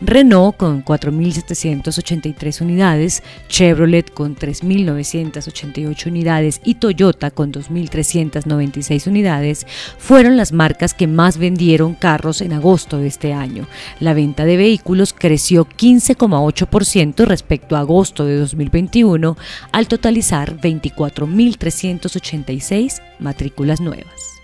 Renault con 4.783 unidades, Chevrolet con 3.988 unidades y Toyota con 2.396 unidades fueron las marcas que más vendieron carros en agosto de este año. La venta de vehículos creció 15,8% respecto a agosto de 2021 al totalizar 24.386 matrículas nuevas.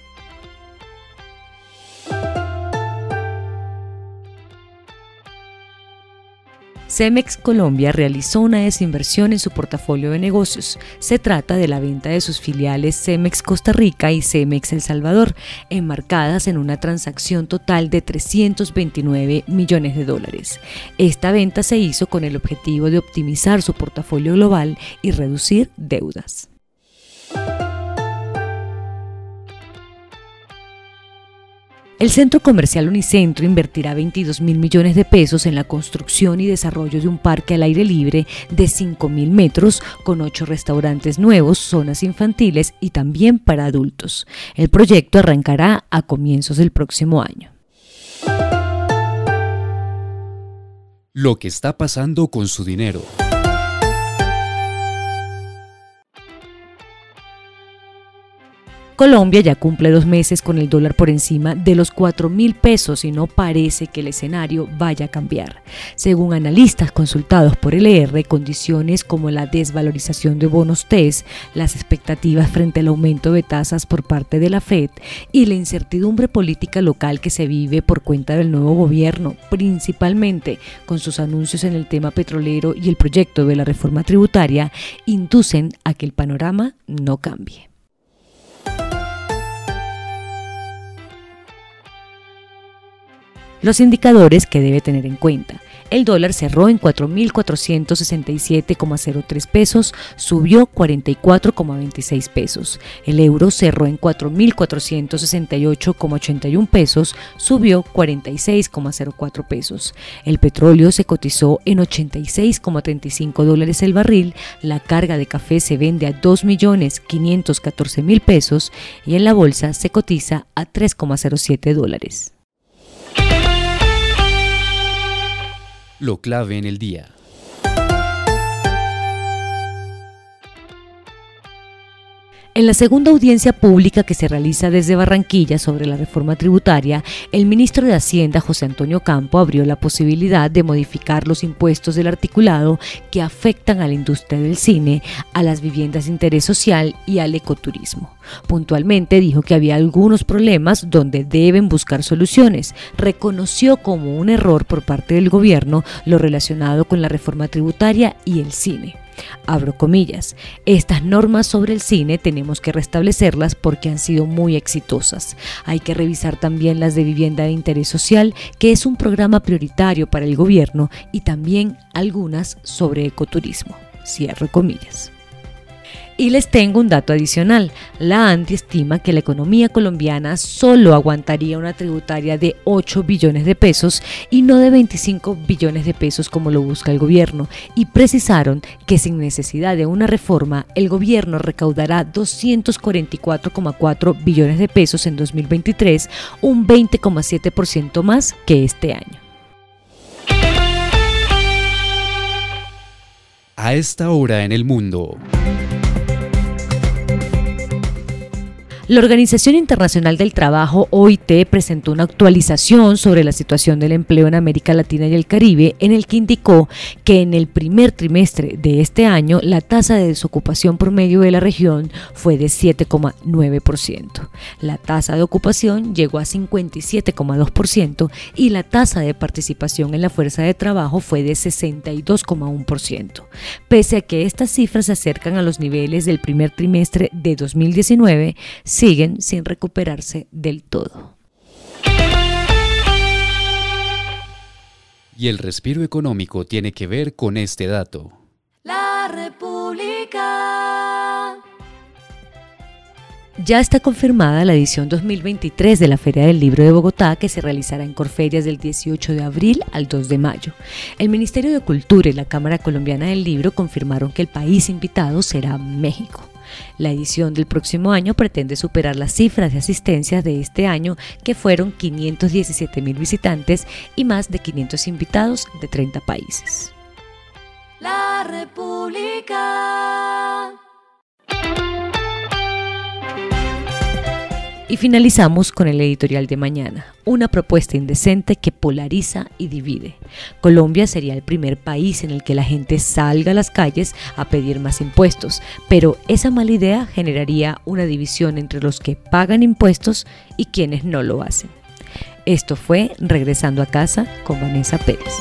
Cemex Colombia realizó una desinversión en su portafolio de negocios. Se trata de la venta de sus filiales Cemex Costa Rica y Cemex El Salvador, enmarcadas en una transacción total de 329 millones de dólares. Esta venta se hizo con el objetivo de optimizar su portafolio global y reducir deudas. El centro comercial Unicentro invertirá 22 mil millones de pesos en la construcción y desarrollo de un parque al aire libre de 5 mil metros con ocho restaurantes nuevos, zonas infantiles y también para adultos. El proyecto arrancará a comienzos del próximo año. Lo que está pasando con su dinero. Colombia ya cumple dos meses con el dólar por encima de los 4 mil pesos y no parece que el escenario vaya a cambiar. Según analistas consultados por LR, condiciones como la desvalorización de bonos TES, las expectativas frente al aumento de tasas por parte de la Fed y la incertidumbre política local que se vive por cuenta del nuevo gobierno, principalmente con sus anuncios en el tema petrolero y el proyecto de la reforma tributaria, inducen a que el panorama no cambie. Los indicadores que debe tener en cuenta. El dólar cerró en 4.467,03 pesos, subió 44,26 pesos. El euro cerró en 4.468,81 pesos, subió 46,04 pesos. El petróleo se cotizó en 86,35 dólares el barril, la carga de café se vende a 2.514.000 pesos y en la bolsa se cotiza a 3,07 dólares. Lo clave en el día. En la segunda audiencia pública que se realiza desde Barranquilla sobre la reforma tributaria, el ministro de Hacienda, José Antonio Campo, abrió la posibilidad de modificar los impuestos del articulado que afectan a la industria del cine, a las viviendas de interés social y al ecoturismo. Puntualmente dijo que había algunos problemas donde deben buscar soluciones. Reconoció como un error por parte del gobierno lo relacionado con la reforma tributaria y el cine. Abro comillas, estas normas sobre el cine tenemos que restablecerlas porque han sido muy exitosas. Hay que revisar también las de vivienda de interés social, que es un programa prioritario para el gobierno, y también algunas sobre ecoturismo. Cierro comillas. Y les tengo un dato adicional. La ANDI estima que la economía colombiana solo aguantaría una tributaria de 8 billones de pesos y no de 25 billones de pesos como lo busca el gobierno. Y precisaron que sin necesidad de una reforma, el gobierno recaudará 244,4 billones de pesos en 2023, un 20,7% más que este año. A esta hora en el mundo. La Organización Internacional del Trabajo, OIT, presentó una actualización sobre la situación del empleo en América Latina y el Caribe, en el que indicó que en el primer trimestre de este año la tasa de desocupación promedio de la región fue de 7,9%. La tasa de ocupación llegó a 57,2% y la tasa de participación en la fuerza de trabajo fue de 62,1%. Pese a que estas cifras se acercan a los niveles del primer trimestre de 2019, siguen sin recuperarse del todo. Y el respiro económico tiene que ver con este dato. La República. Ya está confirmada la edición 2023 de la Feria del Libro de Bogotá que se realizará en Corferias del 18 de abril al 2 de mayo. El Ministerio de Cultura y la Cámara Colombiana del Libro confirmaron que el país invitado será México. La edición del próximo año pretende superar las cifras de asistencia de este año, que fueron 517 mil visitantes y más de 500 invitados de 30 países. La República. Y finalizamos con el editorial de mañana, una propuesta indecente que polariza y divide. Colombia sería el primer país en el que la gente salga a las calles a pedir más impuestos, pero esa mala idea generaría una división entre los que pagan impuestos y quienes no lo hacen. Esto fue Regresando a casa con Vanessa Pérez.